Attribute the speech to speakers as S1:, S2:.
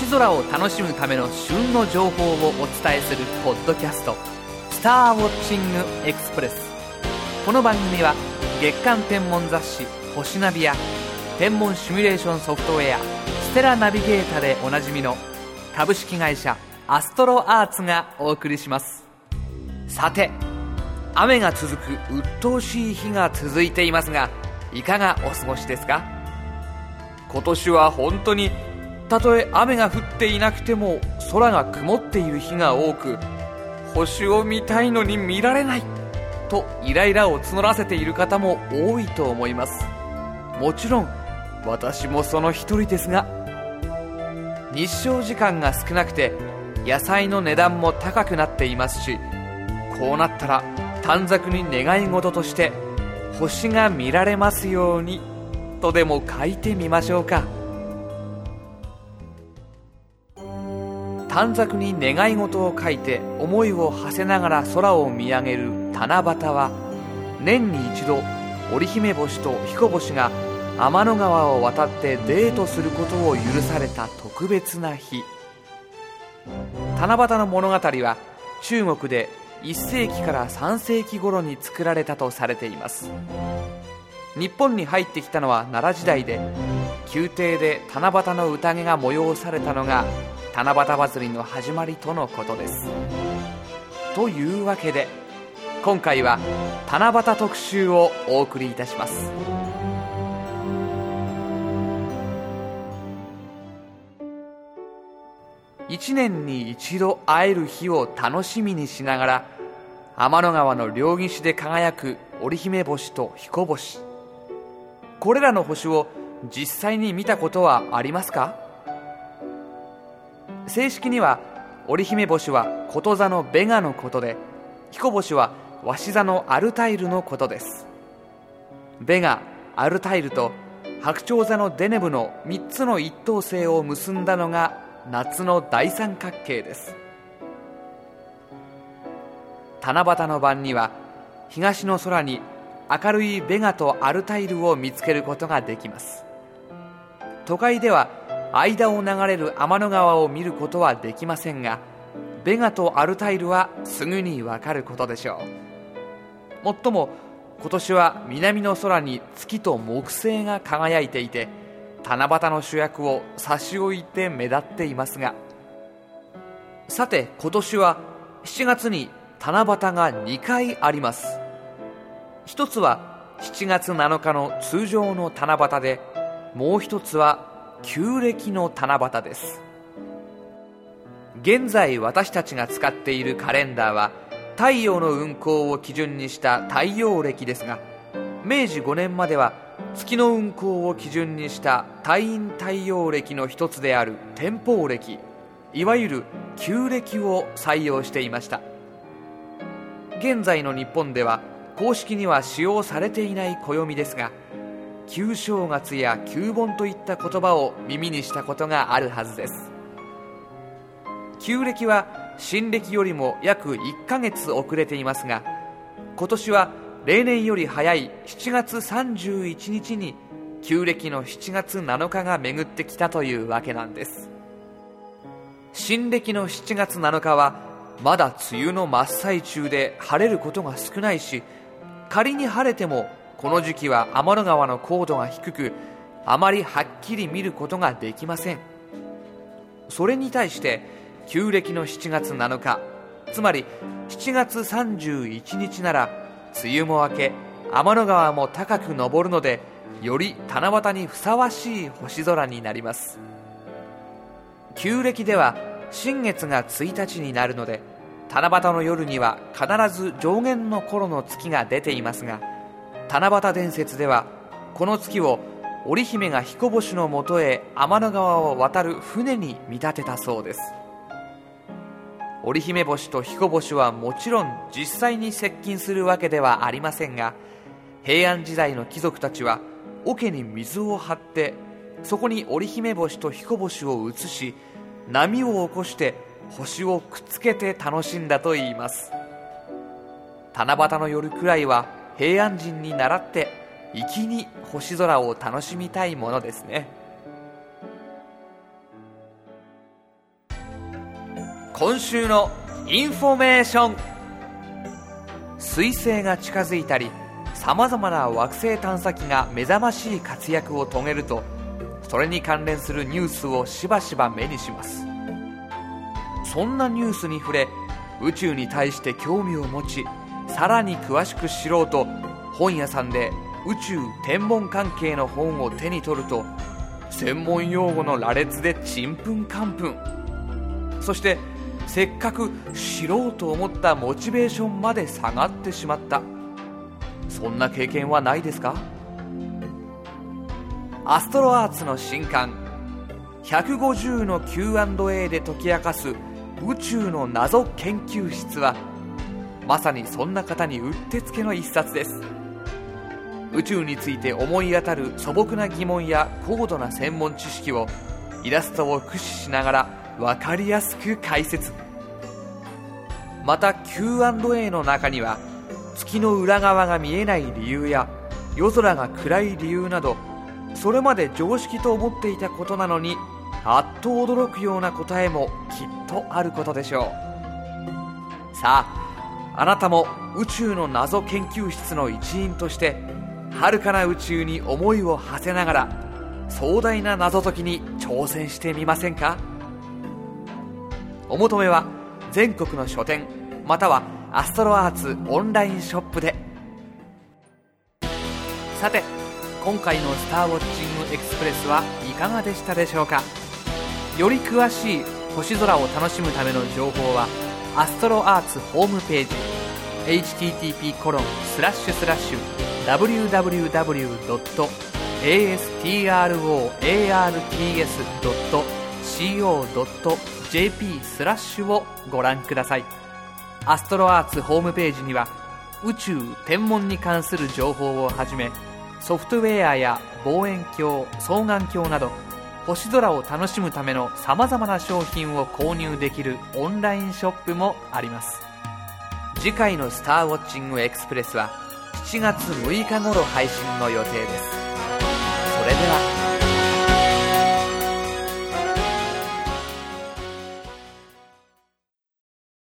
S1: 星空を楽しむための旬の情報をお伝えするポッドキャスト「スターウォッチングエクスプレス」この番組は月間天文雑誌「星ナビ」や天文シミュレーションソフトウェア「ステラナビゲータ」でおなじみの株式会社アストロアーツがお送りします。さて雨が続く鬱陶しい日が続いていますがいかがお過ごしですか？今年は本当にたとえ雨が降っていなくても空が曇っている日が多く星を見たいのに見られないとイライラを募らせている方も多いと思います。もちろん私もその一人ですが日照時間が少なくて野菜の値段も高くなっていますしこうなったら短冊に願い事として星が見られますようにとでも書いてみましょうか。短冊に願い事を書いて思いを馳せながら空を見上げる七夕は年に一度織姫星と彦星が天の川を渡ってデートすることを許された特別な日。七夕の物語は中国で1世紀から3世紀頃に作られたとされています。日本に入ってきたのは奈良時代で宮廷で七夕の宴が催されたのが七夕祭りの始まりとのことです。というわけで今回は七夕特集をお送りいたします。一年に一度会える日を楽しみにしながら天の川の両岸で輝く織姫星と彦星。これらの星を実際に見たことはありますか？正式には織姫星はこと座のベガのことで彦星は鷲座のアルタイルのことです。ベガアルタイルと白鳥座のデネブの3つの一等星を結んだのが夏の大三角形です。七夕の晩には東の空に明るいベガとアルタイルを見つけることができます。都会では間を流れる天の川を見ることはできませんがベガとアルタイルはすぐにわかることでしょう。もっとも今年は南の空に月と木星が輝いていて七夕の主役を差し置いて目立っていますが。さて今年は7月に七夕が2回あります。一つは7月7日の通常の七夕でもう一つは旧暦の七夕です。現在私たちが使っているカレンダーは太陽の運行を基準にした太陽暦ですが明治5年までは月の運行を基準にした太陰太陽暦の一つである天保暦いわゆる旧暦を採用していました。現在の日本では公式には使用されていない暦ですが旧正月や旧盆といった言葉を耳にしたことがあるはずです。旧暦は新暦よりも約1ヶ月遅れていますが今年は例年より早い7月31日に旧暦の7月7日が巡ってきたというわけなんです。新暦の7月7日はまだ梅雨の真っ最中で晴れることが少ないし仮に晴れてもこの時期は天の川の高度が低くあまりはっきり見ることができません。それに対して旧暦の7月7日つまり7月31日なら梅雨も明け天の川も高く昇るのでより七夕にふさわしい星空になります。旧暦では新月が1日になるので七夕の夜には必ず上限の頃の月が出ていますが七夕伝説ではこの月を織姫が彦星のもとへ天の川を渡る船に見立てたそうです。織姫星と彦星はもちろん実際に接近するわけではありませんが平安時代の貴族たちは桶に水を張ってそこに織姫星と彦星を移し波を起こして星をくっつけて楽しんだといいます。七夕の夜くらいは平安人に倣って粋に星空を楽しみたいものですね。今週のインフォメーション。彗星が近づいたりさまざまな惑星探査機が目覚ましい活躍を遂げるとそれに関連するニュースをしばしば目にします。そんなニュースに触れ宇宙に対して興味を持ちさらに詳しく知ろうと本屋さんで宇宙天文関係の本を手に取ると専門用語の羅列でちんぷんかんぷん。そしてせっかく知ろうと思ったモチベーションまで下がってしまった。そんな経験はないですか？アストロアーツの新刊150の Q&A で解き明かす宇宙の謎研究室はまさにそんな方にうってつけの一冊です。宇宙について思い当たる素朴な疑問や高度な専門知識をイラストを駆使しながら分かりやすく解説。また Q&A の中には月の裏側が見えない理由や夜空が暗い理由などそれまで常識と思っていたことなのにあっと驚くような答えもきっとあることでしょう。さああなたも宇宙の謎研究室の一員として遥かな宇宙に思いを馳せながら壮大な謎解きに挑戦してみませんか？お求めは全国の書店またはアストロアーツオンラインショップで。さて今回の「スターウォッチングエクスプレス」はいかがでしたでしょうか？より詳しい星空を楽しむための情報はアストロアーツホームページ http コロンスラッシュスラッシュ www.astroarts.co.jp スラッシュをご覧ください。アストロアーツホームページには宇宙天文に関する情報をはじめソフトウェアや望遠鏡双眼鏡など星空を楽しむためのさまざまな商品を購入できるオンラインショップもあります。次回の「スターウォッチングエクスプレス」は7月6日頃配信の予定です。それでは